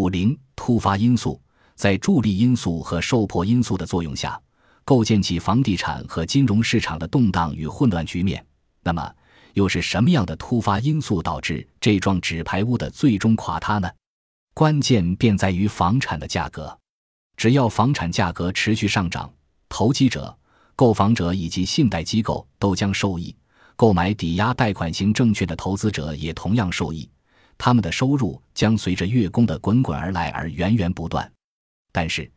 五零突发因素在助力因素和受迫因素的作用下，构建起房地产和金融市场的动荡与混乱局面。那么，又是什么样的突发因素导致这幢纸牌屋的最终垮塌呢？关键便在于房产的价格。只要房产价格持续上涨，投机者、购房者以及信贷机构都将受益。购买抵押贷款型证券的投资者也同样受益，他们的收入将随着月供的滚滚而来而源源不断。但是，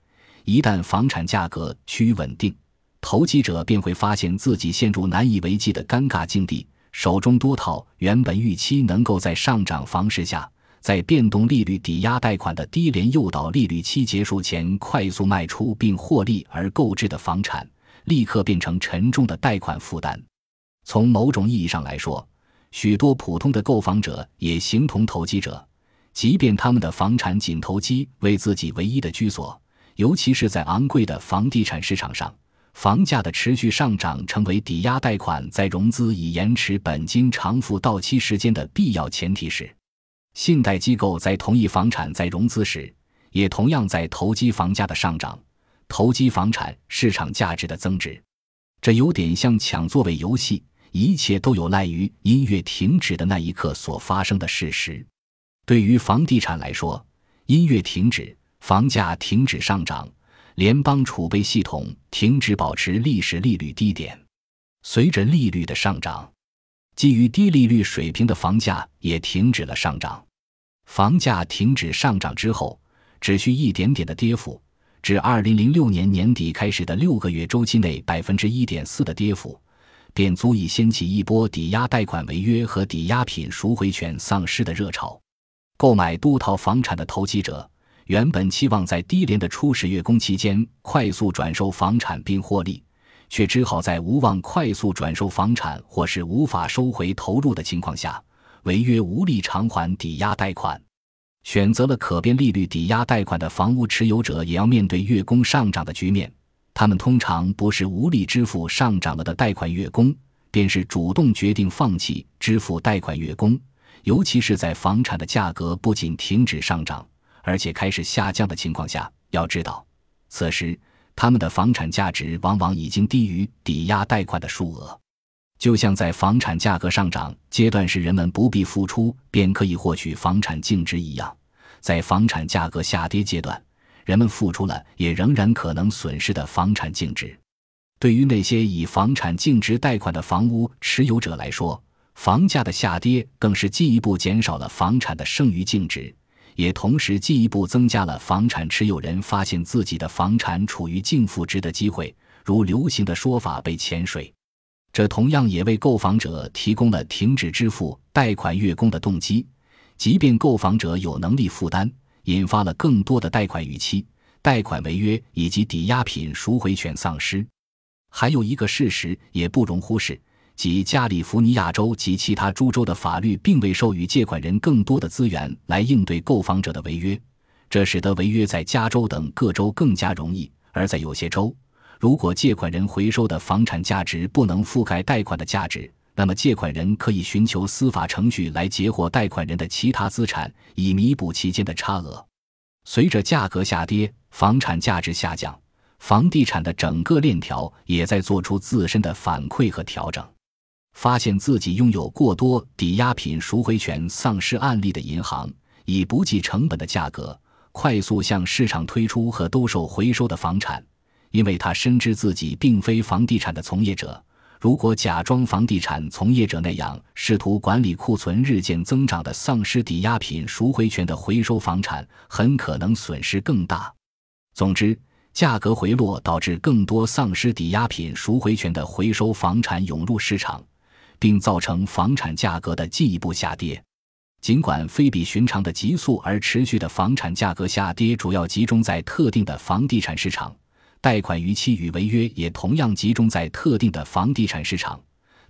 一旦房产价格趋于稳定，投机者便会发现自己陷入难以为继的尴尬境地，手中多套原本预期能够在上涨房市下，在变动利率抵押贷款的低廉诱导利率期结束前快速卖出并获利而购置的房产，立刻变成沉重的贷款负担。从某种意义上来说，许多普通的购房者也形同投机者，即便他们的房产仅投机为自己唯一的居所，尤其是在昂贵的房地产市场上，房价的持续上涨成为抵押贷款在融资以延迟本金偿付到期时间的必要前提时，信贷机构在同一房产在融资时，也同样在投机房价的上涨，投机房产市场价值的增值。这有点像抢座位游戏。一切都有赖于音乐停止的那一刻所发生的事实。对于房地产来说，音乐停止，房价停止上涨，联邦储备系统停止保持历史利率低点。随着利率的上涨，基于低利率水平的房价也停止了上涨。房价停止上涨之后，只需一点点的跌幅，至二零零六年年底开始的六个月周期内百分之一点四的跌幅。便足以掀起一波抵押贷款违约和抵押品赎回权丧失的热潮。购买多套房产的投机者原本期望在低廉的初始月供期间快速转售房产并获利，却只好在无望快速转售房产或是无法收回投入的情况下，违约无力偿还抵押贷款。选择了可变利率抵押贷款的房屋持有者也要面对月供上涨的局面。他们通常不是无力支付上涨了的贷款月供，便是主动决定放弃支付贷款月供。尤其是在房产的价格不仅停止上涨，而且开始下降的情况下。要知道，此时他们的房产价值往往已经低于抵押贷款的数额。就像在房产价格上涨阶段时，人们不必付出便可以获取房产净值一样，在房产价格下跌阶段。人们付出了，也仍然可能损失的房产净值。对于那些以房产净值贷款的房屋持有者来说，房价的下跌更是进一步减少了房产的剩余净值，也同时进一步增加了房产持有人发现自己的房产处于净负值的机会。如流行的说法被潜水，这同样也为购房者提供了停止支付贷款月供的动机，即便购房者有能力负担。引发了更多的贷款逾期、贷款违约以及抵押品赎回权丧失。还有一个事实也不容忽视，即加利福尼亚州及其他诸州的法律并未授予借款人更多的资源来应对购房者的违约，这使得违约在加州等各州更加容易。而在有些州，如果借款人回收的房产价值不能覆盖贷款的价值，那么，借款人可以寻求司法程序来截获贷款人的其他资产，以弥补其间的差额。随着价格下跌，房产价值下降，房地产的整个链条也在做出自身的反馈和调整。发现自己拥有过多抵押品赎回权丧失案例的银行，以不计成本的价格快速向市场推出和兜售回收的房产，因为他深知自己并非房地产的从业者。如果假装房地产从业者那样试图管理库存日渐增长的丧失抵押品赎回权的回收房产，很可能损失更大。总之，价格回落导致更多丧失抵押品赎回权的回收房产涌入市场，并造成房产价格的进一步下跌。尽管非比寻常的急速而持续的房产价格下跌主要集中在特定的房地产市场。贷款逾期与违约也同样集中在特定的房地产市场，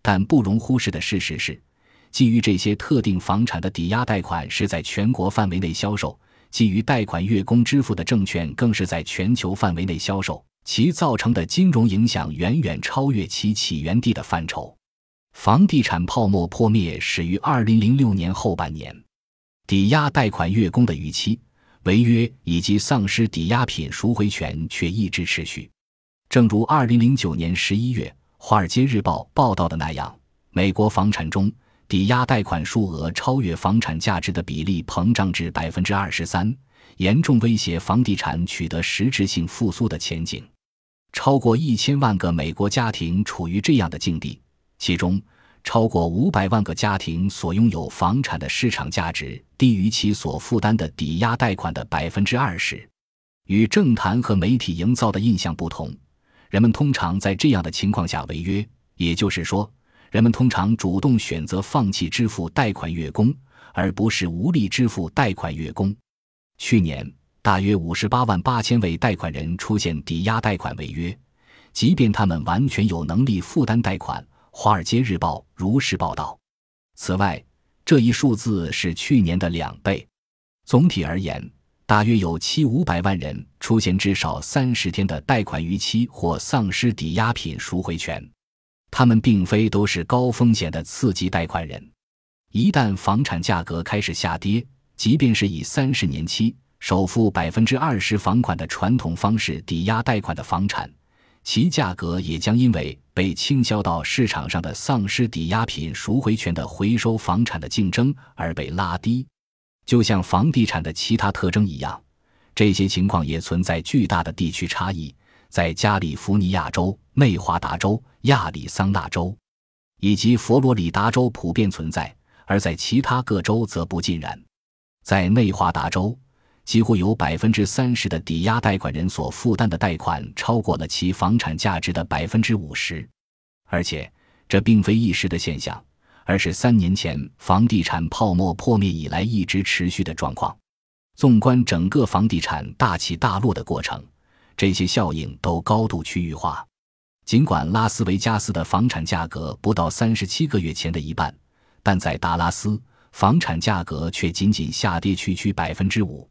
但不容忽视的事实是，基于这些特定房产的抵押贷款是在全国范围内销售，基于贷款月供支付的证券更是在全球范围内销售，其造成的金融影响远远超越其起源地的范畴。房地产泡沫破灭始于二零零六年后半年，抵押贷款月供的逾期。违约以及丧失抵押品赎回权却一直持续。正如二零零九年十一月《华尔街日报》报道的那样，美国房产中抵押贷款数额超越房产价值的比例膨胀至百分之二十三，严重威胁房地产取得实质性复苏的前景。超过一千万个美国家庭处于这样的境地，其中超过五百万个家庭所拥有房产的市场价值低于其所负担的抵押贷款的百分之二十。与政坛和媒体营造的印象不同，人们通常在这样的情况下违约，也就是说，人们通常主动选择放弃支付贷款月供，而不是无力支付贷款月供。去年。大约五十八万八千位贷款人出现抵押贷款违约，即便他们完全有能力负担贷款。《华尔街日报》如实报道。此外，这一数字是去年的两倍。总体而言，大约有七五百万人出现至少三十天的贷款逾期或丧失抵押品赎回权。他们并非都是高风险的次级贷款人。一旦房产价格开始下跌，即便是以三十年期。首付百分之二十房款的传统方式抵押贷款的房产，其价格也将因为被倾销到市场上的丧失抵押品赎回权的回收房产的竞争而被拉低。就像房地产的其他特征一样，这些情况也存在巨大的地区差异。在加利福尼亚州、内华达州、亚利桑那州以及佛罗里达州普遍存在，而在其他各州则不尽然。在内华达州。几乎有百分之三十的抵押贷款人所负担的贷款超过了其房产价值的百分之五十，而且这并非一时的现象，而是三年前房地产泡沫破灭以来一直持续的状况。纵观整个房地产大起大落的过程，这些效应都高度区域化。尽管拉斯维加斯的房产价格不到三十七个月前的一半，但在达拉斯，房产价格却仅仅下跌区区百分之五。